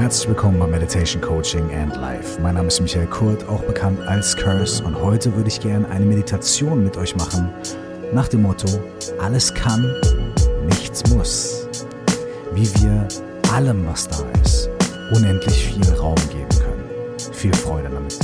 Herzlich willkommen bei Meditation Coaching and Life. Mein Name ist Michael Kurt, auch bekannt als Curse, und heute würde ich gerne eine Meditation mit euch machen nach dem Motto: Alles kann, nichts muss. Wie wir allem, was da ist, unendlich viel Raum geben können. Viel Freude damit.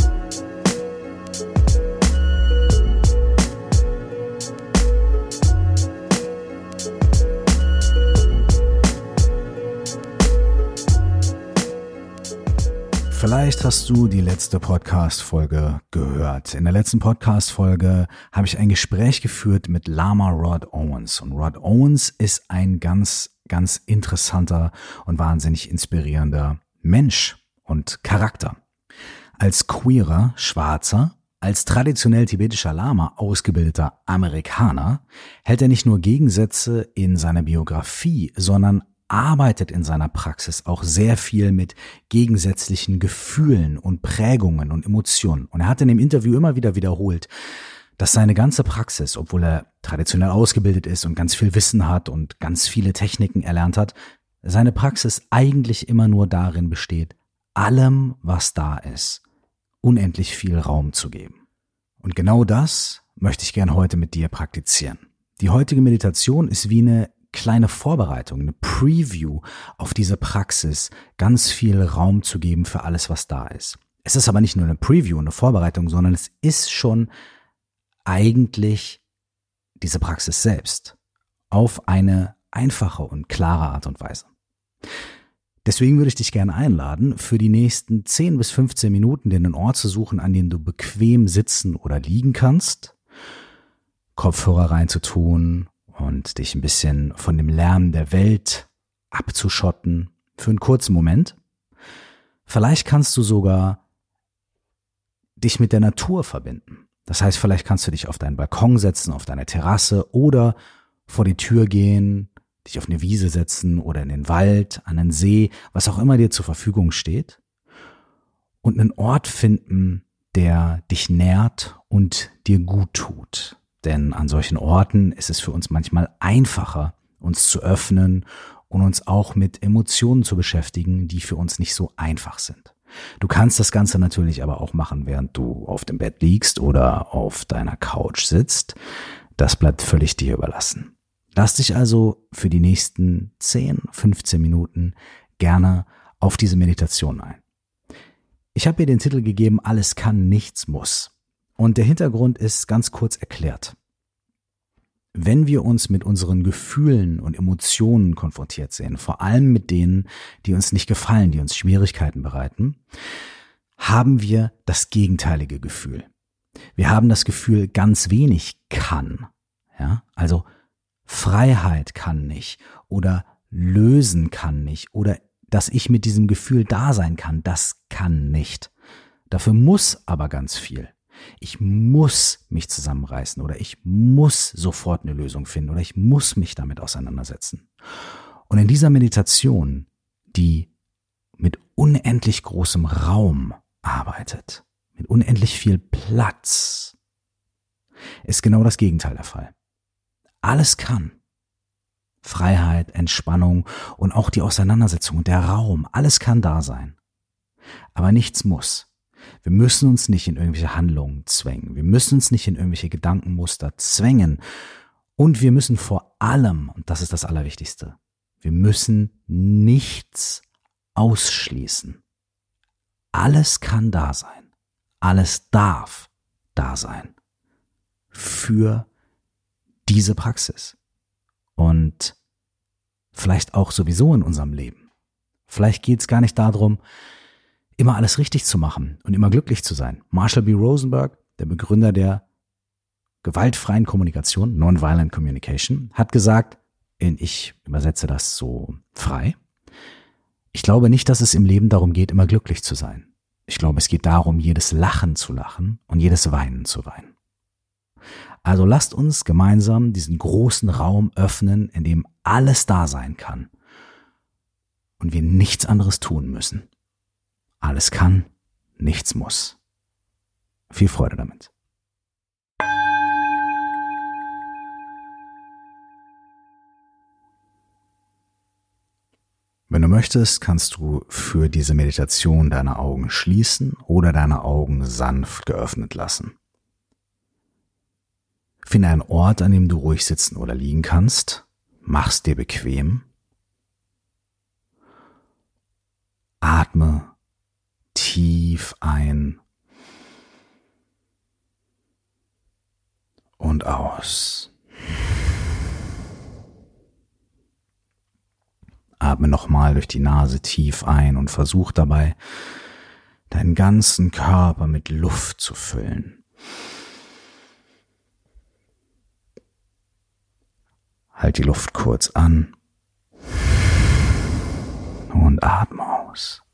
Vielleicht hast du die letzte Podcast-Folge gehört. In der letzten Podcast-Folge habe ich ein Gespräch geführt mit Lama Rod Owens. Und Rod Owens ist ein ganz, ganz interessanter und wahnsinnig inspirierender Mensch und Charakter. Als queerer, schwarzer, als traditionell tibetischer Lama ausgebildeter Amerikaner hält er nicht nur Gegensätze in seiner Biografie, sondern arbeitet in seiner Praxis auch sehr viel mit gegensätzlichen Gefühlen und Prägungen und Emotionen. Und er hat in dem Interview immer wieder wiederholt, dass seine ganze Praxis, obwohl er traditionell ausgebildet ist und ganz viel Wissen hat und ganz viele Techniken erlernt hat, seine Praxis eigentlich immer nur darin besteht, allem, was da ist, unendlich viel Raum zu geben. Und genau das möchte ich gern heute mit dir praktizieren. Die heutige Meditation ist wie eine kleine Vorbereitung, eine Preview auf diese Praxis, ganz viel Raum zu geben für alles, was da ist. Es ist aber nicht nur eine Preview, eine Vorbereitung, sondern es ist schon eigentlich diese Praxis selbst auf eine einfache und klare Art und Weise. Deswegen würde ich dich gerne einladen, für die nächsten 10 bis 15 Minuten den Ort zu suchen, an dem du bequem sitzen oder liegen kannst, Kopfhörer reinzutun und dich ein bisschen von dem Lärm der Welt abzuschotten für einen kurzen Moment. Vielleicht kannst du sogar dich mit der Natur verbinden. Das heißt, vielleicht kannst du dich auf deinen Balkon setzen, auf deine Terrasse oder vor die Tür gehen, dich auf eine Wiese setzen oder in den Wald, an den See, was auch immer dir zur Verfügung steht und einen Ort finden, der dich nährt und dir gut tut. Denn an solchen Orten ist es für uns manchmal einfacher, uns zu öffnen und uns auch mit Emotionen zu beschäftigen, die für uns nicht so einfach sind. Du kannst das Ganze natürlich aber auch machen, während du auf dem Bett liegst oder auf deiner Couch sitzt. Das bleibt völlig dir überlassen. Lass dich also für die nächsten 10, 15 Minuten gerne auf diese Meditation ein. Ich habe ihr den Titel gegeben, alles kann, nichts muss. Und der Hintergrund ist ganz kurz erklärt. Wenn wir uns mit unseren Gefühlen und Emotionen konfrontiert sehen, vor allem mit denen, die uns nicht gefallen, die uns Schwierigkeiten bereiten, haben wir das gegenteilige Gefühl. Wir haben das Gefühl, ganz wenig kann. Ja, also Freiheit kann nicht oder lösen kann nicht oder dass ich mit diesem Gefühl da sein kann, das kann nicht. Dafür muss aber ganz viel. Ich muss mich zusammenreißen oder ich muss sofort eine Lösung finden oder ich muss mich damit auseinandersetzen. Und in dieser Meditation, die mit unendlich großem Raum arbeitet, mit unendlich viel Platz, ist genau das Gegenteil der Fall. Alles kann. Freiheit, Entspannung und auch die Auseinandersetzung und der Raum, alles kann da sein. Aber nichts muss. Wir müssen uns nicht in irgendwelche Handlungen zwängen. Wir müssen uns nicht in irgendwelche Gedankenmuster zwängen. Und wir müssen vor allem, und das ist das Allerwichtigste, wir müssen nichts ausschließen. Alles kann da sein. Alles darf da sein. Für diese Praxis. Und vielleicht auch sowieso in unserem Leben. Vielleicht geht es gar nicht darum, immer alles richtig zu machen und immer glücklich zu sein. Marshall B. Rosenberg, der Begründer der gewaltfreien Kommunikation, Nonviolent Communication, hat gesagt, ich übersetze das so frei, ich glaube nicht, dass es im Leben darum geht, immer glücklich zu sein. Ich glaube, es geht darum, jedes Lachen zu lachen und jedes Weinen zu weinen. Also lasst uns gemeinsam diesen großen Raum öffnen, in dem alles da sein kann und wir nichts anderes tun müssen. Alles kann, nichts muss. Viel Freude damit. Wenn du möchtest, kannst du für diese Meditation deine Augen schließen oder deine Augen sanft geöffnet lassen. Finde einen Ort, an dem du ruhig sitzen oder liegen kannst. Mach's dir bequem. Atme tief ein und aus. Atme nochmal durch die Nase tief ein und versuch dabei, deinen ganzen Körper mit Luft zu füllen. Halt die Luft kurz an und atme aus.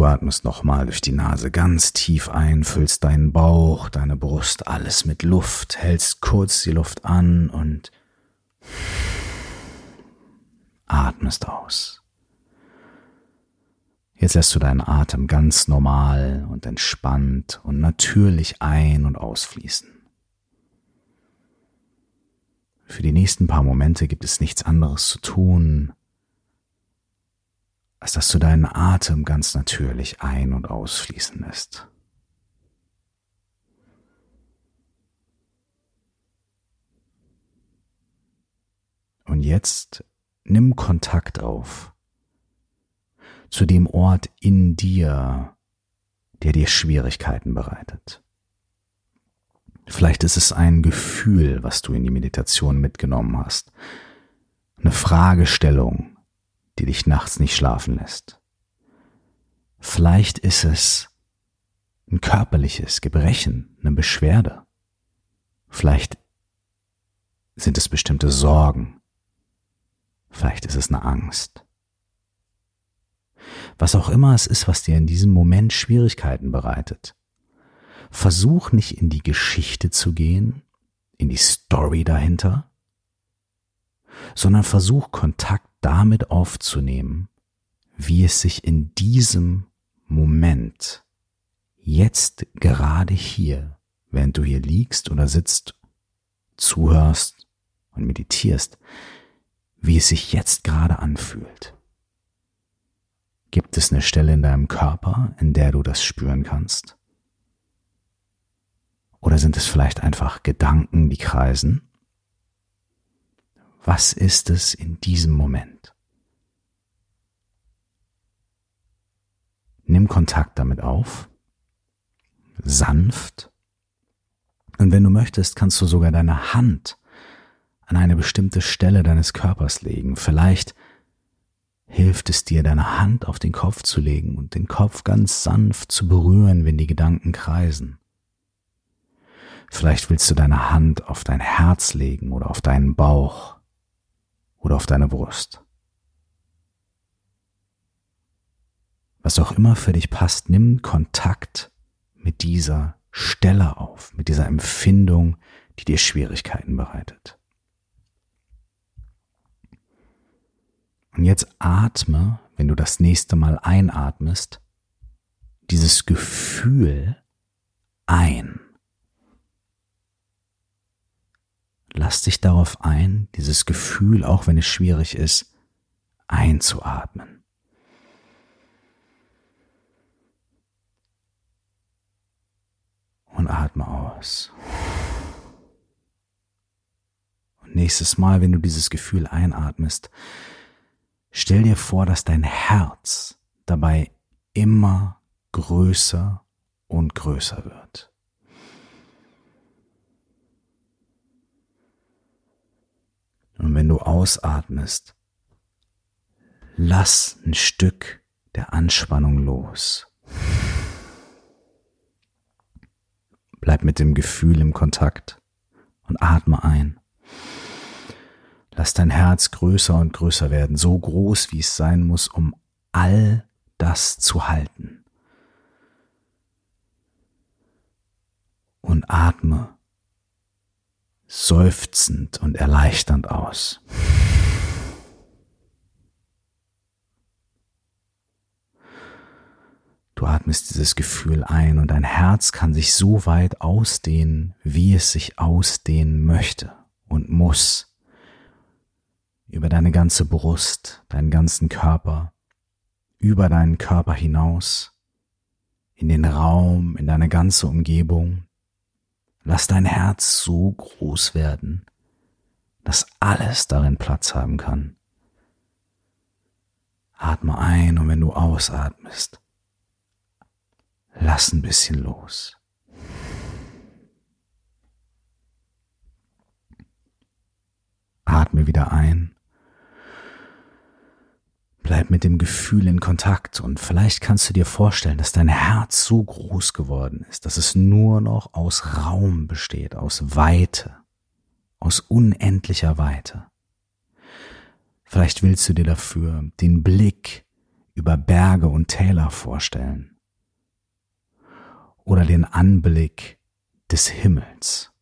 Du atmest nochmal durch die Nase ganz tief ein, füllst deinen Bauch, deine Brust, alles mit Luft, hältst kurz die Luft an und atmest aus. Jetzt lässt du deinen Atem ganz normal und entspannt und natürlich ein- und ausfließen. Für die nächsten paar Momente gibt es nichts anderes zu tun, als dass du deinen Atem ganz natürlich ein- und ausfließen lässt. Und jetzt nimm Kontakt auf zu dem Ort in dir, der dir Schwierigkeiten bereitet. Vielleicht ist es ein Gefühl, was du in die Meditation mitgenommen hast, eine Fragestellung, die dich nachts nicht schlafen lässt. Vielleicht ist es ein körperliches Gebrechen, eine Beschwerde. Vielleicht sind es bestimmte Sorgen. Vielleicht ist es eine Angst. Was auch immer es ist, was dir in diesem Moment Schwierigkeiten bereitet. Versuch nicht in die Geschichte zu gehen, in die Story dahinter, sondern versuch Kontakt damit aufzunehmen, wie es sich in diesem Moment, jetzt gerade hier, während du hier liegst oder sitzt, zuhörst und meditierst, wie es sich jetzt gerade anfühlt. Gibt es eine Stelle in deinem Körper, in der du das spüren kannst? Oder sind es vielleicht einfach Gedanken, die kreisen? Was ist es in diesem Moment? Nimm Kontakt damit auf, sanft, und wenn du möchtest, kannst du sogar deine Hand an eine bestimmte Stelle deines Körpers legen. Vielleicht hilft es dir, deine Hand auf den Kopf zu legen und den Kopf ganz sanft zu berühren, wenn die Gedanken kreisen. Vielleicht willst du deine Hand auf dein Herz legen oder auf deinen Bauch oder auf deine Brust. Was auch immer für dich passt, nimm Kontakt mit dieser Stelle auf, mit dieser Empfindung, die dir Schwierigkeiten bereitet. Und jetzt atme, wenn du das nächste Mal einatmest, dieses Gefühl ein. Lass dich darauf ein, dieses Gefühl, auch wenn es schwierig ist, einzuatmen. Und atme aus. Und nächstes Mal, wenn du dieses Gefühl einatmest, stell dir vor, dass dein Herz dabei immer größer und größer wird. Und wenn du ausatmest, lass ein Stück der Anspannung los. Bleib mit dem Gefühl im Kontakt und atme ein. Lass dein Herz größer und größer werden, so groß wie es sein muss, um all das zu halten. Und atme seufzend und erleichternd aus. Du atmest dieses Gefühl ein und dein Herz kann sich so weit ausdehnen, wie es sich ausdehnen möchte und muss, über deine ganze Brust, deinen ganzen Körper, über deinen Körper hinaus, in den Raum, in deine ganze Umgebung. Lass dein Herz so groß werden, dass alles darin Platz haben kann. Atme ein und wenn du ausatmest, lass ein bisschen los. Atme wieder ein. Bleib mit dem Gefühl in Kontakt und vielleicht kannst du dir vorstellen, dass dein Herz so groß geworden ist, dass es nur noch aus Raum besteht, aus Weite, aus unendlicher Weite. Vielleicht willst du dir dafür den Blick über Berge und Täler vorstellen oder den Anblick des Himmels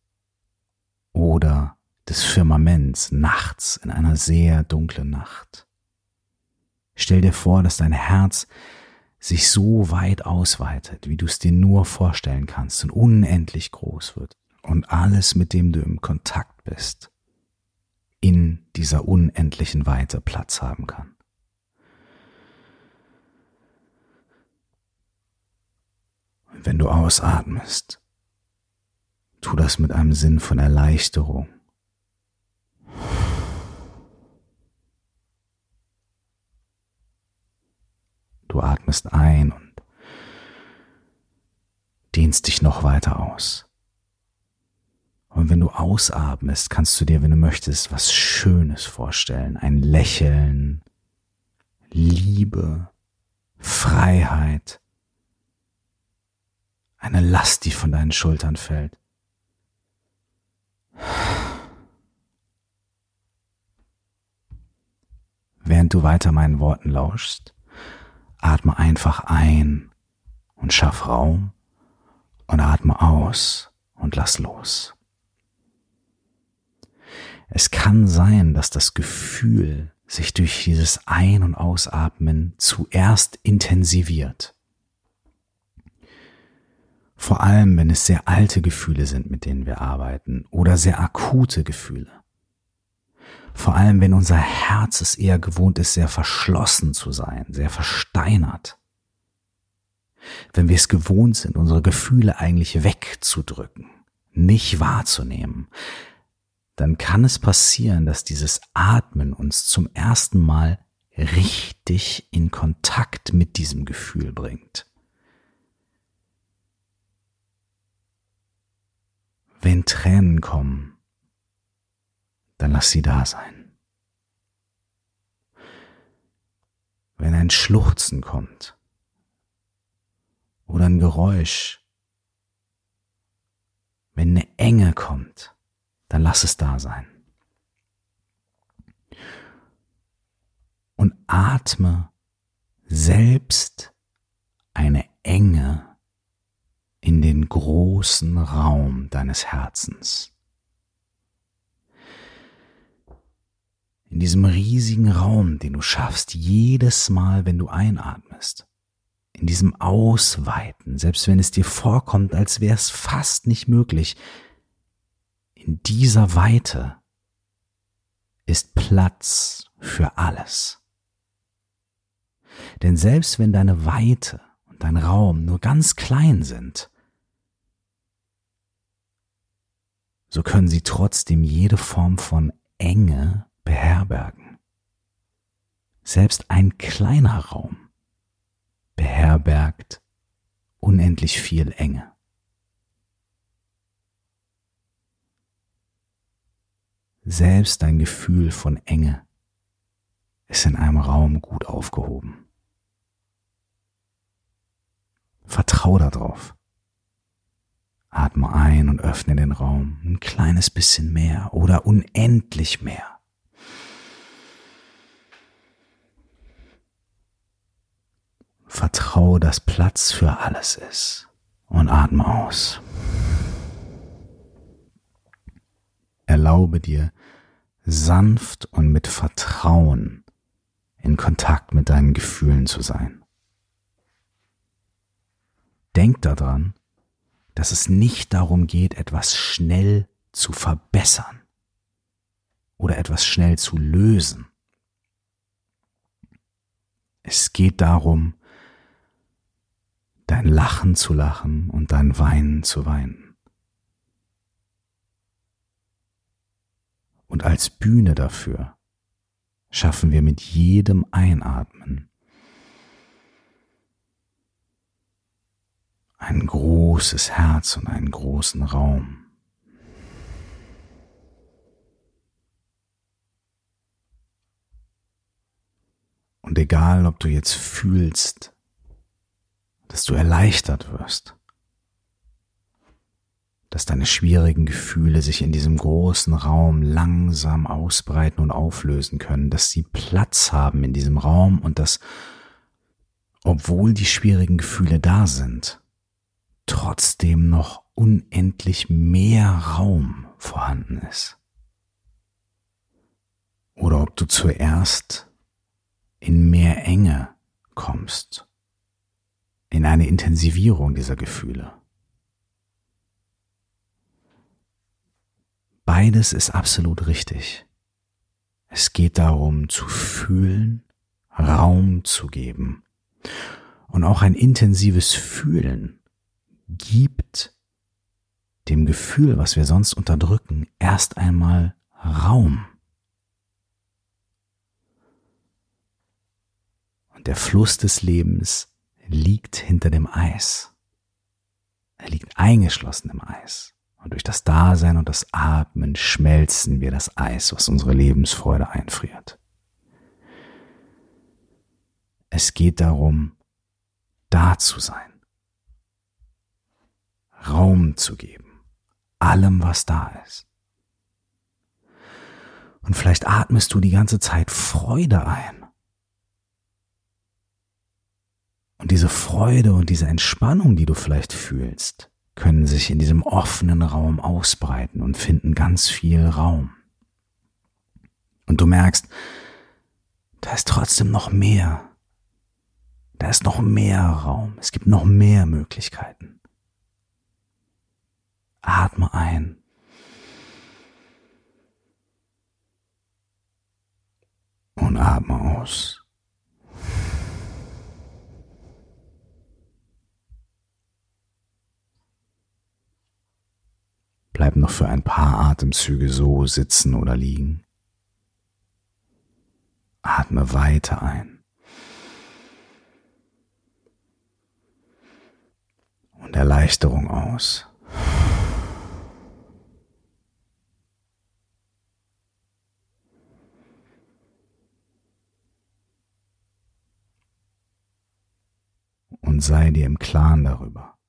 oder des Firmaments nachts in einer sehr dunklen Nacht. Stell dir vor, dass dein Herz sich so weit ausweitet, wie du es dir nur vorstellen kannst und unendlich groß wird und alles, mit dem du im Kontakt bist, in dieser unendlichen Weite Platz haben kann. Und wenn du ausatmest, tu das mit einem Sinn von Erleichterung Du atmest ein und dehnst dich noch weiter aus. Und wenn du ausatmest, kannst du dir, wenn du möchtest, was Schönes vorstellen. Ein Lächeln, Liebe, Freiheit, eine Last, die von deinen Schultern fällt. Während du weiter meinen Worten lauschst, Atme einfach ein und schaff Raum und atme aus und lass los. Es kann sein, dass das Gefühl sich durch dieses Ein- und Ausatmen zuerst intensiviert. Vor allem, wenn es sehr alte Gefühle sind, mit denen wir arbeiten, oder sehr akute Gefühle. Vor allem, wenn unser Herz es eher gewohnt ist, sehr verschlossen zu sein, sehr versteinert. Wenn wir es gewohnt sind, unsere Gefühle eigentlich wegzudrücken, nicht wahrzunehmen, dann kann es passieren, dass dieses Atmen uns zum ersten Mal richtig in Kontakt mit diesem Gefühl bringt. Wenn Tränen kommen, dann lass sie da sein. Wenn ein Schluchzen kommt oder ein Geräusch, wenn eine Enge kommt, dann lass es da sein. Und atme selbst eine Enge in den großen Raum deines Herzens. In diesem riesigen Raum, den du schaffst, jedes Mal, wenn du einatmest, in diesem Ausweiten, selbst wenn es dir vorkommt, als wäre es fast nicht möglich, in dieser Weite ist Platz für alles. Denn selbst wenn deine Weite und dein Raum nur ganz klein sind, so können sie trotzdem jede Form von Enge beherbergen. Selbst ein kleiner Raum beherbergt unendlich viel Enge. Selbst ein Gefühl von Enge ist in einem Raum gut aufgehoben. Vertrau darauf. Atme ein und öffne den Raum ein kleines bisschen mehr oder unendlich mehr. Vertraue, dass Platz für alles ist und atme aus. Erlaube dir sanft und mit Vertrauen in Kontakt mit deinen Gefühlen zu sein. Denk daran, dass es nicht darum geht, etwas schnell zu verbessern. oder etwas schnell zu lösen. Es geht darum, dein Lachen zu lachen und dein Weinen zu weinen. Und als Bühne dafür schaffen wir mit jedem Einatmen ein großes Herz und einen großen Raum. Und egal, ob du jetzt fühlst, dass du erleichtert wirst, dass deine schwierigen Gefühle sich in diesem großen Raum langsam ausbreiten und auflösen können, dass sie Platz haben in diesem Raum und dass, obwohl die schwierigen Gefühle da sind, trotzdem noch unendlich mehr Raum vorhanden ist. Oder ob du zuerst in mehr Enge kommst, in eine Intensivierung dieser Gefühle. Beides ist absolut richtig. Es geht darum zu fühlen, Raum zu geben. Und auch ein intensives Fühlen gibt dem Gefühl, was wir sonst unterdrücken, erst einmal Raum. Und der Fluss des Lebens liegt hinter dem Eis. Er liegt eingeschlossen im Eis. Und durch das Dasein und das Atmen schmelzen wir das Eis, was unsere Lebensfreude einfriert. Es geht darum, da zu sein, Raum zu geben, allem, was da ist. Und vielleicht atmest du die ganze Zeit Freude ein. Und diese Freude und diese Entspannung, die du vielleicht fühlst, können sich in diesem offenen Raum ausbreiten und finden ganz viel Raum. Und du merkst, da ist trotzdem noch mehr. Da ist noch mehr Raum. Es gibt noch mehr Möglichkeiten. Atme ein. Und atme aus. Bleib noch für ein paar Atemzüge so sitzen oder liegen. Atme weiter ein. Und Erleichterung aus. Und sei dir im Klaren darüber,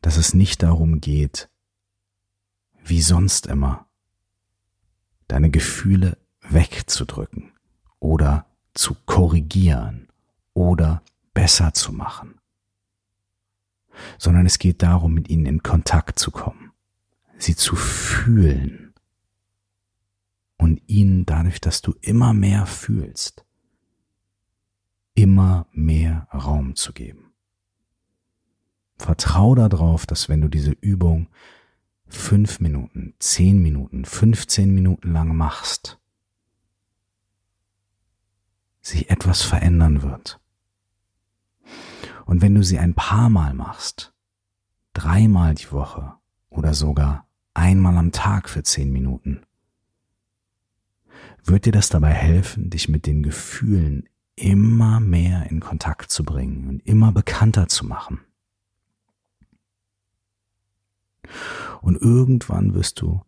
dass es nicht darum geht, wie sonst immer, deine Gefühle wegzudrücken oder zu korrigieren oder besser zu machen, sondern es geht darum, mit ihnen in Kontakt zu kommen, sie zu fühlen und ihnen dadurch, dass du immer mehr fühlst, immer mehr Raum zu geben. Vertrau darauf, dass wenn du diese Übung fünf Minuten, zehn Minuten, 15 Minuten lang machst, sich etwas verändern wird. Und wenn du sie ein paar Mal machst, dreimal die Woche oder sogar einmal am Tag für zehn Minuten, wird dir das dabei helfen, dich mit den Gefühlen immer mehr in Kontakt zu bringen und immer bekannter zu machen. Und irgendwann wirst du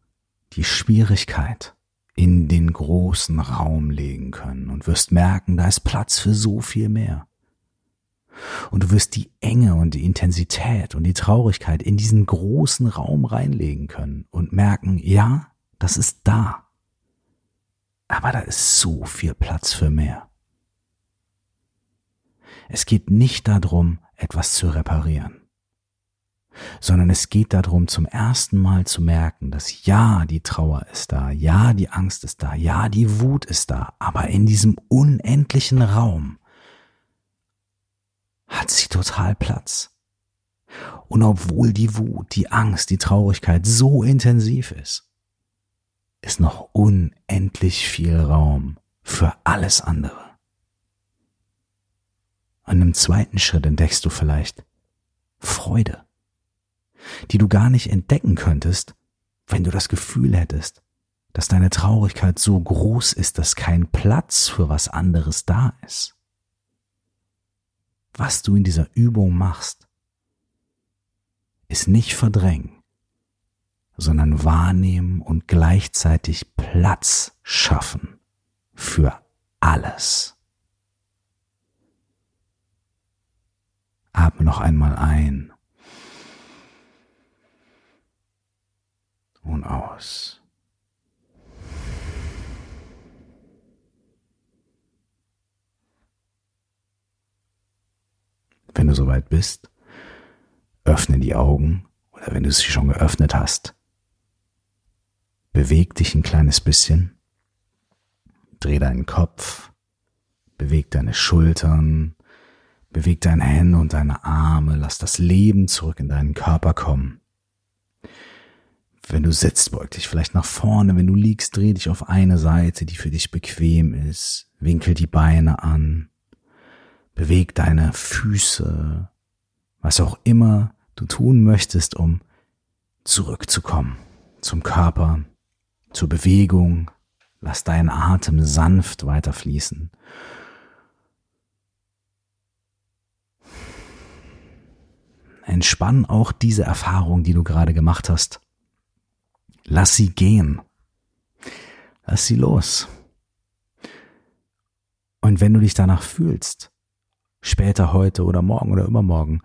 die Schwierigkeit in den großen Raum legen können und wirst merken, da ist Platz für so viel mehr. Und du wirst die Enge und die Intensität und die Traurigkeit in diesen großen Raum reinlegen können und merken, ja, das ist da. Aber da ist so viel Platz für mehr. Es geht nicht darum, etwas zu reparieren sondern es geht darum, zum ersten Mal zu merken, dass ja, die Trauer ist da, ja, die Angst ist da, ja, die Wut ist da, aber in diesem unendlichen Raum hat sie total Platz. Und obwohl die Wut, die Angst, die Traurigkeit so intensiv ist, ist noch unendlich viel Raum für alles andere. Und im zweiten Schritt entdeckst du vielleicht Freude, die du gar nicht entdecken könntest, wenn du das Gefühl hättest, dass deine Traurigkeit so groß ist, dass kein Platz für was anderes da ist. Was du in dieser Übung machst, ist nicht verdrängen, sondern wahrnehmen und gleichzeitig Platz schaffen für alles. Atme noch einmal ein und aus. Wenn du soweit bist, öffne die Augen oder wenn du sie schon geöffnet hast, beweg dich ein kleines bisschen, dreh deinen Kopf, beweg deine Schultern, beweg deine Hände und deine Arme, lass das Leben zurück in deinen Körper kommen. Wenn du sitzt, beug dich vielleicht nach vorne. Wenn du liegst, dreh dich auf eine Seite, die für dich bequem ist. Winkel die Beine an. Beweg deine Füße. Was auch immer du tun möchtest, um zurückzukommen zum Körper, zur Bewegung. Lass deinen Atem sanft weiterfließen. Entspann auch diese Erfahrung, die du gerade gemacht hast. Lass sie gehen. Lass sie los. Und wenn du dich danach fühlst, später heute oder morgen oder übermorgen,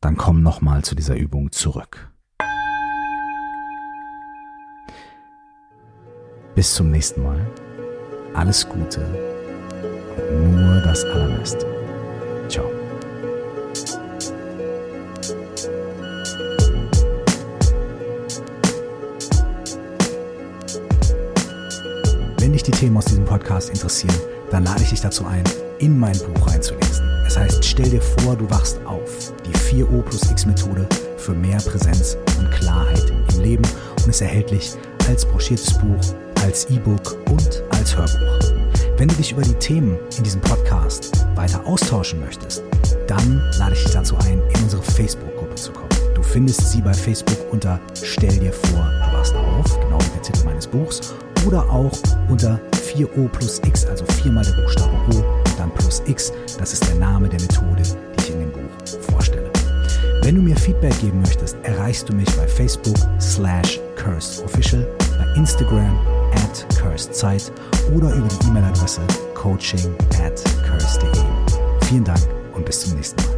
dann komm nochmal zu dieser Übung zurück. Bis zum nächsten Mal. Alles Gute und nur das Allerbeste. Ciao. Die Themen aus diesem Podcast interessieren, dann lade ich dich dazu ein, in mein Buch reinzulesen. Es heißt, stell dir vor, du wachst auf. Die 4O plus X Methode für mehr Präsenz und Klarheit im Leben und ist erhältlich als broschiertes Buch, als E-Book und als Hörbuch. Wenn du dich über die Themen in diesem Podcast weiter austauschen möchtest, dann lade ich dich dazu ein, in unsere Facebook-Gruppe zu kommen. Du findest sie bei Facebook unter Stell dir vor, du wachst auf, genau wie der Titel meines Buchs oder auch unter 4O plus X, also viermal der Buchstabe O, dann plus X. Das ist der Name der Methode, die ich in dem Buch vorstelle. Wenn du mir Feedback geben möchtest, erreichst du mich bei Facebook slash cursedofficial, bei Instagram at cursedZeit oder über die E-Mail-Adresse coaching at curse.de. Vielen Dank und bis zum nächsten Mal.